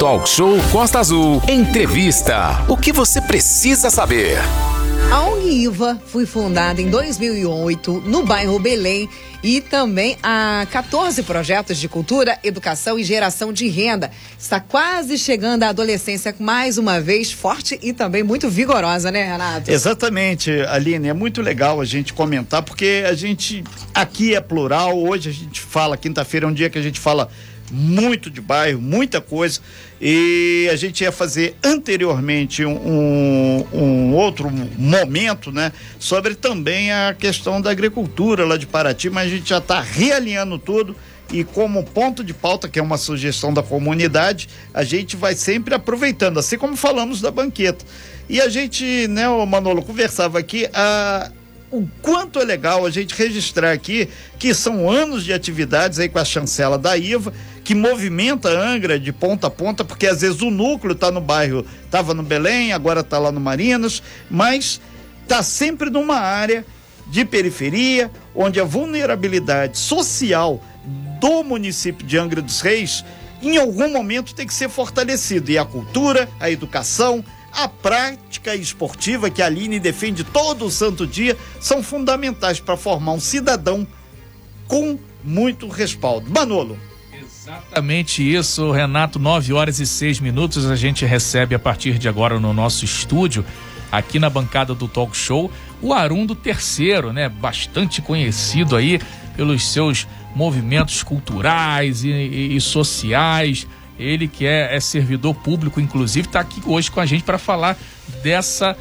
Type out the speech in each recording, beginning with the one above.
Talk Show Costa Azul. Entrevista. O que você precisa saber? A ONG IVA foi fundada em 2008 no bairro Belém e também há 14 projetos de cultura, educação e geração de renda. Está quase chegando à adolescência mais uma vez forte e também muito vigorosa, né, Renato? Exatamente, Aline. É muito legal a gente comentar porque a gente aqui é plural. Hoje a gente fala, quinta-feira é um dia que a gente fala muito de bairro, muita coisa. E a gente ia fazer anteriormente um, um, outro momento, né? Sobre também a questão da agricultura lá de Paraty, mas a gente já está realinhando tudo. E como ponto de pauta, que é uma sugestão da comunidade, a gente vai sempre aproveitando, assim como falamos da banqueta. E a gente, né, o Manolo, conversava aqui, a, o quanto é legal a gente registrar aqui que são anos de atividades aí com a chancela da IVA que movimenta Angra de ponta a ponta, porque às vezes o núcleo está no bairro, estava no Belém, agora está lá no Marinas, mas está sempre numa área de periferia, onde a vulnerabilidade social do município de Angra dos Reis, em algum momento tem que ser fortalecido. E a cultura, a educação, a prática esportiva que a Aline defende todo santo dia são fundamentais para formar um cidadão com muito respaldo. Manolo. Exatamente isso, Renato. 9 horas e 6 minutos. A gente recebe a partir de agora no nosso estúdio, aqui na bancada do Talk Show, o Arundo Terceiro, né? Bastante conhecido aí pelos seus movimentos culturais e, e, e sociais. Ele que é, é servidor público, inclusive, está aqui hoje com a gente para falar dessa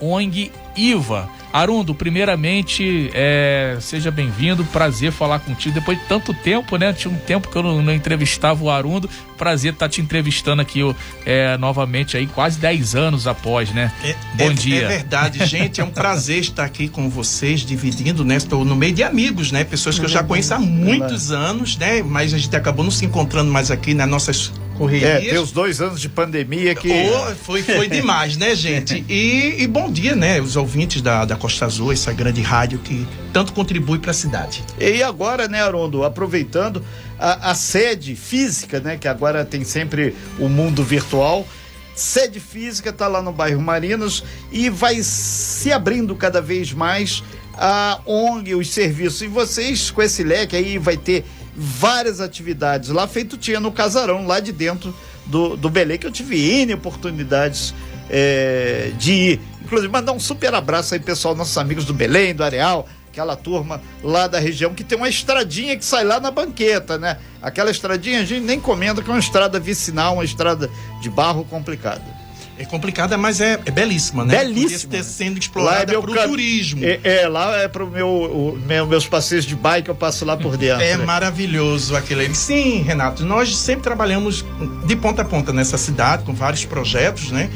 ONG IVA. Arundo, primeiramente, é, seja bem-vindo, prazer falar contigo. Depois de tanto tempo, né? Tinha um tempo que eu não, não entrevistava o Arundo. Prazer estar tá te entrevistando aqui é, novamente aí, quase 10 anos após, né? É, Bom é, dia. É verdade, gente. É um prazer estar aqui com vocês, dividindo, né? Estou no meio de amigos, né? Pessoas que eu já conheço há muitos anos, né? Mas a gente acabou não se encontrando mais aqui nas nossas correrias. É, tem os dois anos de pandemia que. Oh, foi, foi demais, né, gente? E, e, bom dia, né? Os ouvintes da, da Costa Azul, essa grande rádio que tanto contribui para a cidade. E agora, né, Arondo, aproveitando a, a sede física, né? Que agora tem sempre o mundo virtual sede física está lá no bairro Marinos e vai se abrindo cada vez mais a ONG, os serviços. E vocês, com esse leque aí, vai ter várias atividades lá, feito tinha no casarão, lá de dentro do, do Belém, que eu tive N oportunidades é, de ir. Inclusive, mandar um super abraço aí, pessoal, nossos amigos do Belém, do Areal, aquela turma lá da região que tem uma estradinha que sai lá na banqueta, né? Aquela estradinha a gente nem comenta que é uma estrada vicinal, uma estrada de barro complicada. É complicada, mas é, é belíssima, né? Belíssima. Podia sendo explorada é para o turismo. É, é, lá é para meu, o meu, meus passeios de bike, eu passo lá por dentro. É maravilhoso aquele. Sim, Renato, nós sempre trabalhamos de ponta a ponta nessa cidade, com vários projetos, né?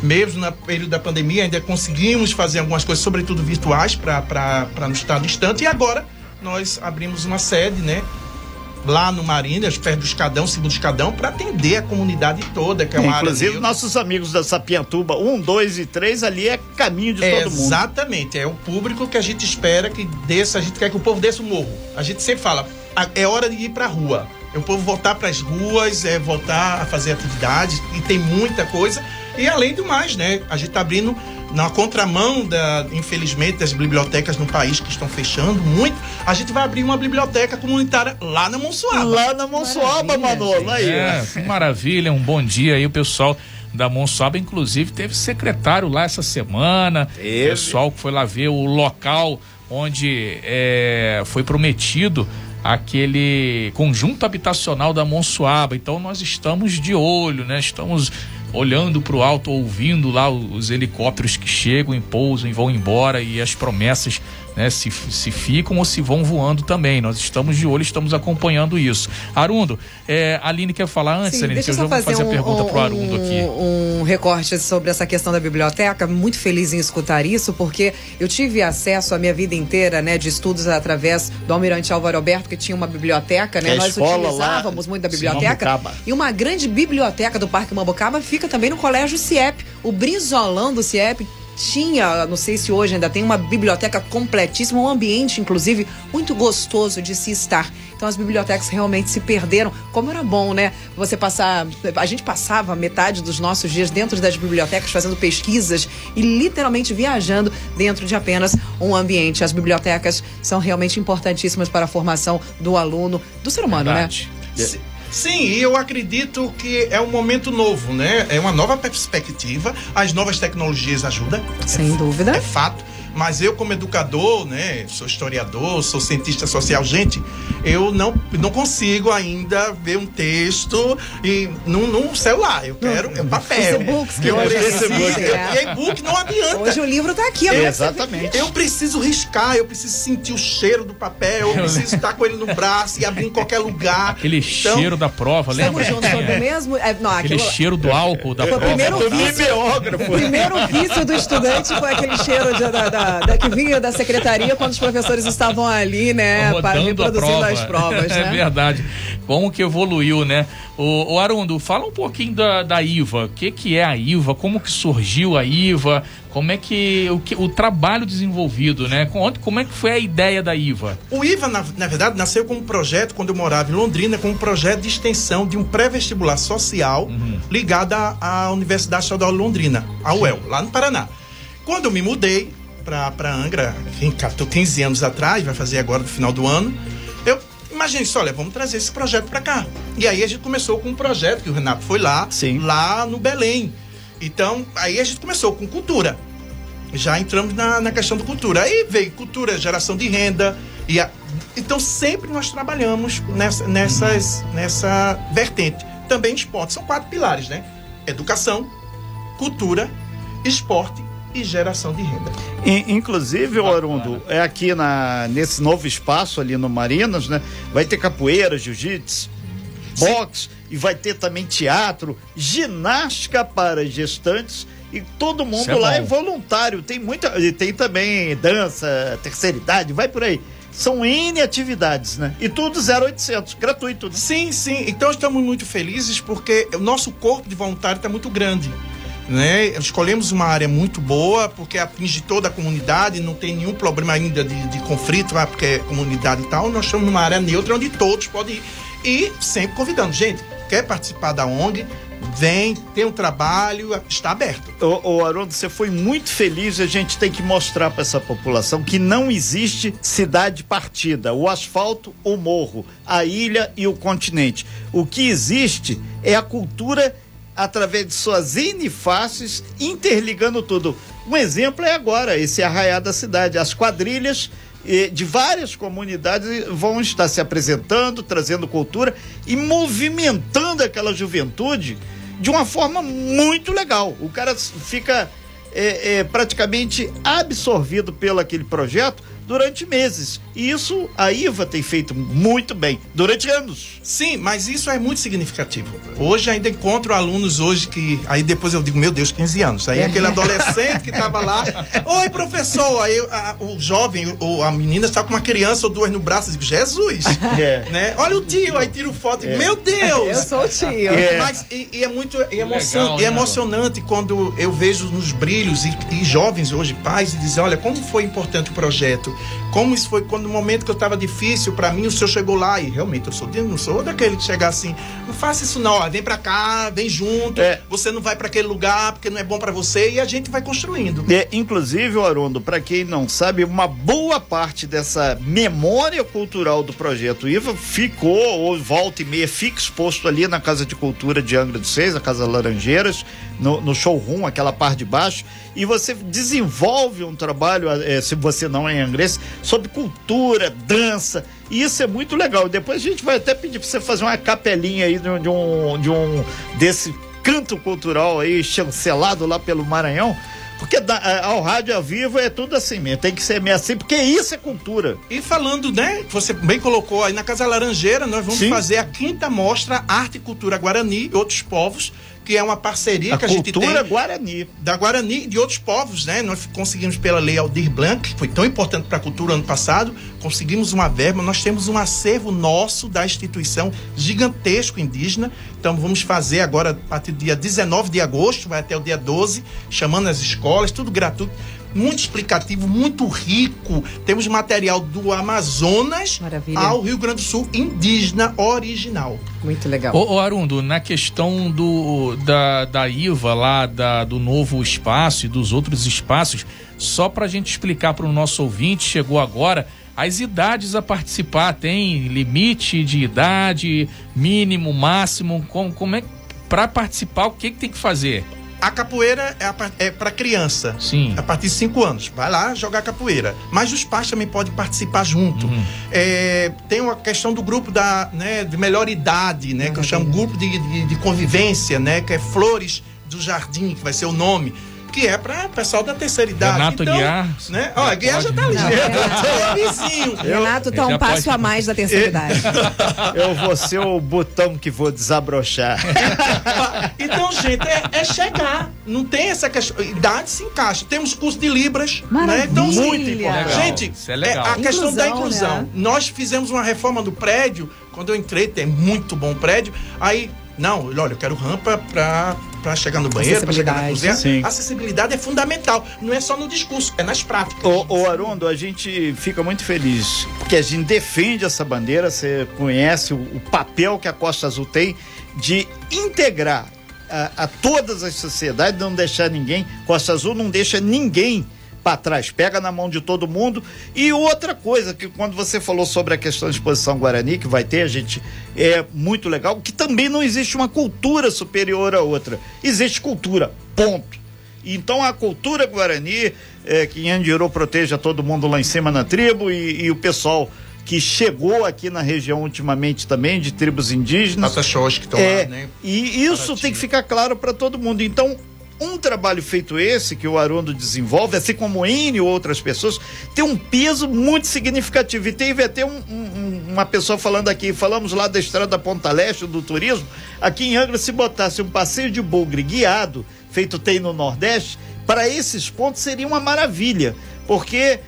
Mesmo no período da pandemia, ainda conseguimos fazer algumas coisas, sobretudo virtuais, para não estar distante. E agora nós abrimos uma sede, né? Lá no Marinas, perto do Escadão, segundo Escadão, para atender a comunidade toda, que é uma Inclusive, área. nossos amigos da Sapiantuba, um, dois e três, ali é caminho de é, todo mundo. Exatamente, é o público que a gente espera que desça, a gente quer que o povo desça o morro. A gente sempre fala, é hora de ir para a rua. É o povo voltar para as ruas, é voltar a fazer atividades, e tem muita coisa. E além do mais, né? A gente está abrindo na contramão da, infelizmente, das bibliotecas no país que estão fechando muito, a gente vai abrir uma biblioteca comunitária lá na Monsuaba. Lá na Monsuaba, Manolo, aí. É, maravilha, um bom dia aí o pessoal da Monsuaba, inclusive teve secretário lá essa semana, teve. pessoal que foi lá ver o local onde é, foi prometido aquele conjunto habitacional da Monsuaba. Então nós estamos de olho, né? Estamos olhando para o alto, ouvindo lá os helicópteros que chegam pousam e vão embora e as promessas né, se, se ficam ou se vão voando também. Nós estamos de olho, estamos acompanhando isso. Arundo, é, a Aline quer falar antes, Sim, Aline, que eu já vou fazer um, a pergunta um, pro Arundo aqui. Um recorte sobre essa questão da biblioteca, muito feliz em escutar isso, porque eu tive acesso a minha vida inteira, né, de estudos através do Almirante Álvaro Alberto, que tinha uma biblioteca, né? É Nós utilizávamos muito da biblioteca. e uma grande biblioteca do Parque Mambucaba fica também no Colégio CIEP. O Brizolão do CIEP tinha, não sei se hoje ainda tem, uma biblioteca completíssima, um ambiente, inclusive, muito gostoso de se estar. Então as bibliotecas realmente se perderam. Como era bom, né? Você passar. A gente passava metade dos nossos dias dentro das bibliotecas fazendo pesquisas e literalmente viajando dentro de apenas um ambiente. As bibliotecas são realmente importantíssimas para a formação do aluno, do ser humano, né? Verdade. Sim, e eu acredito que é um momento novo, né? É uma nova perspectiva. As novas tecnologias ajudam. Sem é, dúvida. É fato. Mas eu, como educador, né? Sou historiador, sou cientista social, gente, eu não, não consigo ainda ver um texto e num, num celular. Eu quero é papel. Os e-books que eu preciso? E e-book não adianta. Hoje o livro está aqui, É, ó. exatamente. Eu preciso riscar, eu preciso sentir o cheiro do papel, eu preciso estar com ele no braço e abrir em qualquer lugar. Aquele Então, cheiro da prova, lembra? Estamos juntos sobre o mesmo. É, não, Aquele aquilo, cheiro do álcool da Foi o prova. primeiro Do vício. O primeiro vício do estudante foi aquele cheiro de- da, da- da- que vinha da secretaria quando os professores estavam ali, né, para rodando reproduzindo prova. as provas, É né? verdade. Como que evoluiu, né? O, o Arundo, fala um pouquinho da, da IVA. O que, que é a IVA? Como que surgiu a IVA? Como é que o, que, o trabalho desenvolvido, né? Como é que foi a ideia da IVA? O IVA, na, na verdade, nasceu como um projeto, quando eu morava em Londrina, como um projeto de extensão de um pré-vestibular social ligado à, à Universidade Estadual de Londrina, a UEL, lá no Paraná. Quando eu me mudei para Angra, em 14, 15 anos atrás, vai fazer agora no final do ano, eu imaginei isso, olha, vamos trazer esse projeto para cá. E aí a gente começou com um projeto, que o Renato foi lá, Sim. lá no Belém. Então, aí a gente começou com cultura já entramos na, na questão da cultura. Aí veio cultura, geração de renda. E a- então sempre nós trabalhamos nessa, nessas, nessa vertente. Também esporte. São quatro pilares, né? Educação, cultura, esporte e geração de renda. In- Inclusive, ô Arundo, é aqui na, nesse novo espaço ali no Marinas, né? Vai ter capoeira, jiu-jitsu, boxe e vai ter também teatro, ginástica para gestantes e todo mundo é lá é voluntário. Tem muita, e tem também dança, terceira idade, vai por aí. São N atividades, né? E tudo 0800, gratuito. né? Sim, sim. Então estamos muito felizes porque o nosso corpo de voluntário está muito grande. Né? Escolhemos uma área muito boa porque atinge toda a comunidade, não tem nenhum problema ainda de, de conflito, ah, porque é comunidade e tal. Nós estamos numa área neutra onde todos podem ir. E sempre convidando, gente, quer participar da ONG? Vem, tem um trabalho, está aberto. Ô, ô Haroldo, você foi muito feliz a gente tem que mostrar para essa população que não existe cidade partida, o asfalto, o morro, a ilha e o continente. O que existe é a cultura através de suas N interligando tudo. Um exemplo é agora, esse arraiar da cidade. As quadrilhas eh, de várias comunidades vão estar se apresentando, trazendo cultura e movimentando aquela juventude de uma forma muito legal. O cara fica é, praticamente absorvido pelo aquele projeto durante meses. E isso a IVA tem feito muito bem, durante anos. Sim, mas isso é muito significativo. Hoje ainda encontro alunos hoje que aí depois eu digo, meu Deus, 15 anos. Aí aquele adolescente que estava lá, oi professor, aí a- o jovem ou a menina está com uma criança ou duas no braço, eu digo, Jesus, É. né? Olha o tio, aí tira foto, e, meu Deus. Eu sou o tio. É. Mas e, e é muito e emoção, legal, e né, é emocionante quando eu vejo nos brilhos e, e jovens hoje, pais, e dizem, olha, como foi importante o projeto, como isso foi quando no momento que eu estava difícil para mim, o senhor chegou lá e realmente eu sou não sou daquele que chegar assim, não faça isso não, ó, vem para cá, vem junto, É. você não vai para aquele lugar porque não é bom para você e a gente vai construindo. É, inclusive, Arundo, para quem não sabe, uma boa parte dessa memória cultural do projeto IVA ficou, ou volta e meia, fica exposto ali na Casa de Cultura de Angra dos Seis, a Casa Laranjeiras, no, no showroom, aquela parte de baixo, e você desenvolve um trabalho, eh, se você não é angrense, sobre cultura, dança, e isso é muito legal. Depois a gente vai até pedir para você fazer uma capelinha aí de um, de um, de um desse canto cultural aí, chancelado lá pelo Maranhão, porque da- a- ao rádio ao vivo é tudo assim mesmo, tem que ser meio assim, porque isso é cultura. E falando, né, você bem colocou aí na Casa Laranjeira, nós vamos Sim. fazer a quinta mostra Arte e Cultura Guarani e outros povos, que é uma parceria A que a gente cultura tem Guarani. da Guarani e de outros povos, né? Nós conseguimos pela lei Aldir Blanc, que foi tão importante para a cultura ano passado, conseguimos uma verba, nós temos um acervo nosso da instituição gigantesco indígena. Então vamos fazer agora a partir do dia 19 de agosto, vai até o dia 12, chamando as escolas, tudo gratuito. Muito explicativo, muito rico. Temos material do Amazonas Maravilha. ao Rio Grande do Sul, indígena original. Muito legal. Ô, ô Arundo, na questão do, da, da IVA lá, da, do novo espaço e dos outros espaços, só para a gente explicar para o nosso ouvinte, chegou agora, as idades a participar, tem limite de idade, mínimo, máximo, como, como é para participar, o que, que tem que fazer? A capoeira é, a é para criança. Sim. A partir de 5 anos. Vai lá jogar capoeira. Mas os pais também podem participar junto. Uhum. É, tem uma questão do grupo da, né, de melhor idade, né? Que eu chamo grupo de, de, de convivência, né? Que é Flores do Jardim, que vai ser o nome. Que é para pessoal da terceira idade. Renato então, Guiar, Né? já Ó, a Guiar já tá ali. Não, É vizinho. Renato tá um já passo pode- a mais da terceira idade. Eu vou ser o botão que vou desabrochar. Então, gente, é, é chegar. Não tem essa questão. Idade se encaixa. Temos curso de Libras. Maravilha. Né? Então, Muito importante. Legal. Gente, Isso é legal. a questão da Inclusão, inclusão. né? Nós fizemos uma reforma do prédio. Quando eu entrei, tem muito bom prédio. Aí, não, olha, eu quero rampa pra, pra chegar no banheiro, pra chegar na Acessibilidade. cozinha. Sim. Acessibilidade é fundamental. Não é só no discurso, é nas práticas. Ô, ô Arundo, a gente fica muito feliz porque a gente defende essa bandeira, você conhece o, o papel que a Costa Azul tem de integrar a, a todas as sociedades, não deixar ninguém. Costa Azul não deixa ninguém para trás, pega na mão de todo mundo. E outra coisa, que quando você falou sobre a questão de exposição Guarani, que vai ter, a gente é muito legal, que também não existe uma cultura superior à outra. Existe cultura, ponto. Então a cultura guarani, é, que Yandirô proteja todo mundo lá em cima na tribo e, e o pessoal que chegou aqui na região ultimamente também, de tribos indígenas. Pataxós que estão É, lá, né? e isso Paraty. tem que ficar claro para todo mundo. Então, um trabalho feito esse que o Arundo desenvolve, assim como o Ine e outras pessoas, tem um peso muito significativo. E teve até um- um- uma pessoa falando aqui, falamos lá da estrada da Ponta Leste, do turismo, aqui em Angra, se botasse um passeio de bugre guiado, feito tem no Nordeste, para esses pontos seria uma maravilha, porque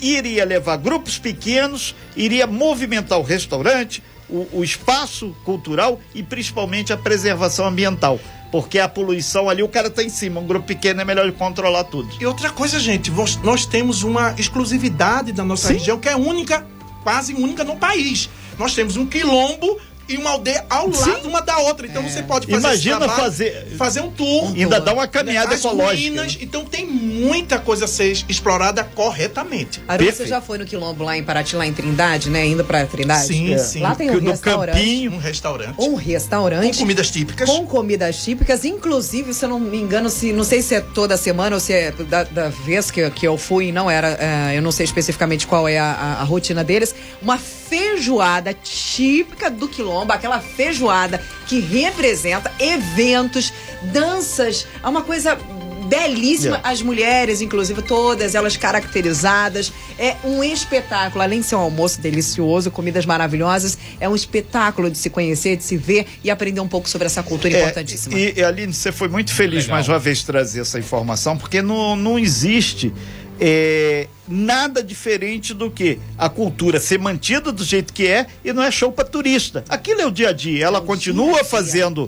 iria levar grupos pequenos, iria movimentar o restaurante, o, o espaço cultural e principalmente a preservação ambiental. Porque a poluição ali, o cara tá em cima, um grupo pequeno é melhor de controlar tudo. E outra coisa, gente, nós temos uma exclusividade da nossa Sim. região que é única, quase única no país. Nós temos um quilombo e uma aldeia ao lado uma da outra. Então você pode fazer Imagina trabalho, fazer- fazer um tour. Ainda dá uma caminhada né, as ecológica. ruínas. Então tem muita coisa a ser explorada corretamente. Aru, você já foi no Quilombo lá em Paraty, lá em Trindade, né? Indo pra Trindade? Sim, É. sim. Lá tem um no restaurante. campinho. Um restaurante. Um Com restaurante. comidas típicas. Com comidas típicas, inclusive, se eu não me engano, se não sei se é toda semana ou se é da, da vez que, que eu fui, não era, é, eu não sei especificamente qual é a, a- a rotina deles, uma feijoada típica do Quilombo, aquela feijoada que representa eventos, danças, é uma coisa belíssima, Yeah. as mulheres, inclusive, todas elas caracterizadas. É um espetáculo, além de ser um almoço delicioso, comidas maravilhosas, é um espetáculo de se conhecer, de se ver e aprender um pouco sobre essa cultura É, importantíssima. e, e Aline, você foi muito feliz Legal. mais uma vez trazer essa informação, porque não, não existe é, nada diferente do que a cultura ser mantida do jeito que é e não é show para turista. Aquilo é o dia a dia. Ela É continua dia fazendo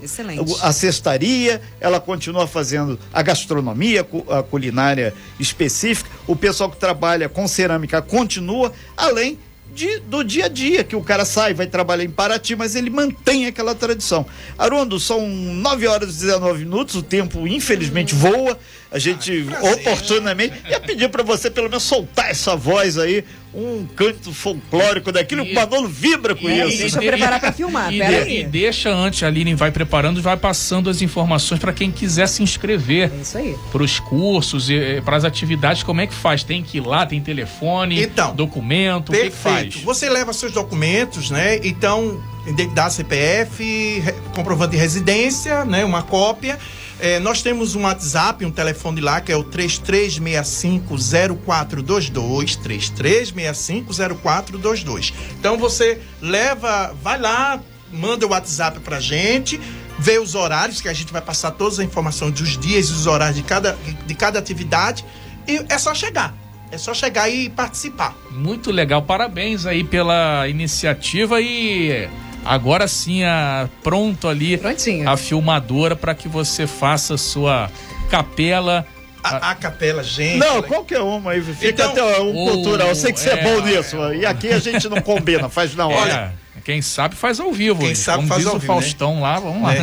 a cestaria, ela continua fazendo a gastronomia, a culinária específica. O pessoal que trabalha com cerâmica continua, além de- do dia a dia, que o cara sai, vai trabalhar em Paraty, mas ele mantém aquela tradição. Arundo, são 9 horas e 19 minutos, o tempo infelizmente voa. A gente prazer. oportunamente ia pedir para você pelo menos soltar essa voz aí, um canto folclórico daquilo, E- o Manolo vibra com É, isso. deixa eu preparar pra filmar, e, pera de- e deixa antes, a Aline vai preparando e vai passando as informações para quem quiser se inscrever É isso aí. para os cursos e para as atividades. Como é que faz? Tem que ir lá, tem telefone, Então, documento, o que, que Perfeito. faz? Você leva seus documentos, né? Então, identidade CPF, comprovante de residência, né? Uma cópia. É, nós temos um WhatsApp, um telefone lá, que é o 33650422, 33650422. Então você leva, vai lá, manda o WhatsApp pra gente, vê os horários, que a gente vai passar todas as informações dos dias e os horários de cada, de cada atividade, e é só chegar. É só chegar e participar. Muito legal, parabéns aí pela iniciativa e agora sim a, pronto ali Prontinho. a filmadora para que você faça sua capela A, a capela, gente. Não, ela- qualquer uma aí. Fica Então, até um cultural. Eu sei que você é, é, bom nisso. é, e aqui a gente não combina, faz na hora. Olha, quem sabe faz ao vivo. Quem Luiz. sabe Como faz diz ao o vivo, né? Faustão lá, vamos lá.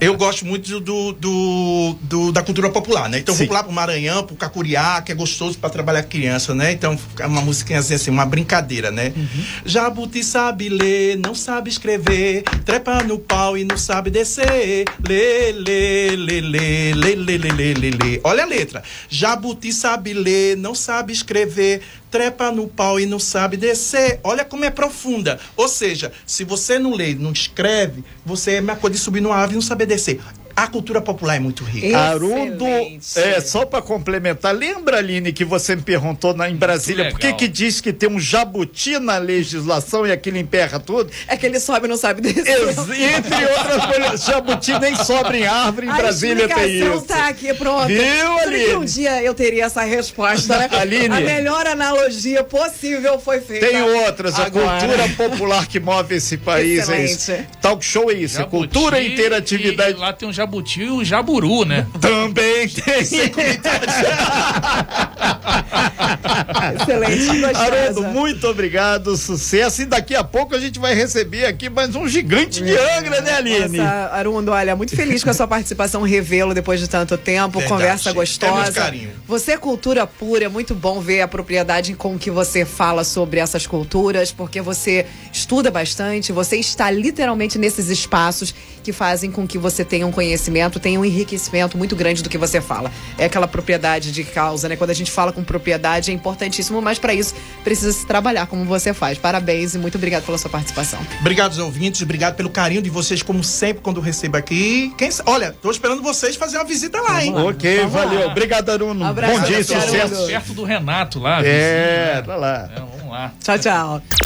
Eu gosto muito do, do, do- da cultura popular, né? Então Sim. vou lá pro Maranhão, pro Cacuriá, que é gostoso pra trabalhar criança, né? Então é uma musiquinha assim, uma brincadeira, né? Jabuti sabe ler, não sabe escrever, trepa no pau e não sabe descer. Lê, lê, lê, lê, lê, lê, lê, lê, lê, lê. Olha a letra. Jabuti sabe ler, não sabe escrever, trepa no pau e não sabe descer. Olha como é profunda. Ou seja, se você não lê, não escreve, você é a mesma coisa de subir numa árvore e não saber descer. A cultura popular é muito rica. Arundo, Excelente. é, só para complementar, lembra, Aline, que você me perguntou na, em Brasília por que, que diz que tem um jabuti na legislação e aquilo emperra tudo? É que ele sobe e não sabe descer. Ex- Entre outras coisas, jabuti nem sobra em árvore, em A Brasília tem isso. tá aqui, pronto. Viu, Juro que um Aline? dia eu teria essa resposta, né? Aline? A melhor analogia possível foi feita. Tem outras, a agora. cultura popular que move esse país é isso. Talk show é isso, é Jabuti cultura e interatividade. E lá tem um jabuti e um jaburu, né? Também tem. Excelente, Haroldo, muito obrigado, sucesso. E daqui a pouco a gente vai receber aqui mais um gigante de Angra, né, Aline? Nossa, Arundo, olha, muito feliz com a sua participação, revelo depois de tanto tempo, Verdade. conversa É gostosa. muito carinho. Você é cultura pura, é muito bom ver a propriedade com que você fala sobre essas culturas, porque você estuda bastante, você está literalmente nesses espaços que fazem com que você tenha um conhecimento, tenha um enriquecimento muito grande do que você fala. É aquela propriedade de causa, né? Quando a gente fala com propriedade é importantíssimo, mas para isso precisa se trabalhar como você faz. Parabéns e muito obrigado pela sua participação. Obrigado aos ouvintes, obrigado pelo carinho de vocês, como sempre, quando recebo aqui. Quem, olha, tô esperando vocês fazer uma visita lá, hein? Ok, Vamos lá. valeu. Obrigado, Aruno. Abraço, Bom dia sucesso. Perto do Renato lá. É, vizinho, né? tá lá. É, vamos lá. Tchau, tchau.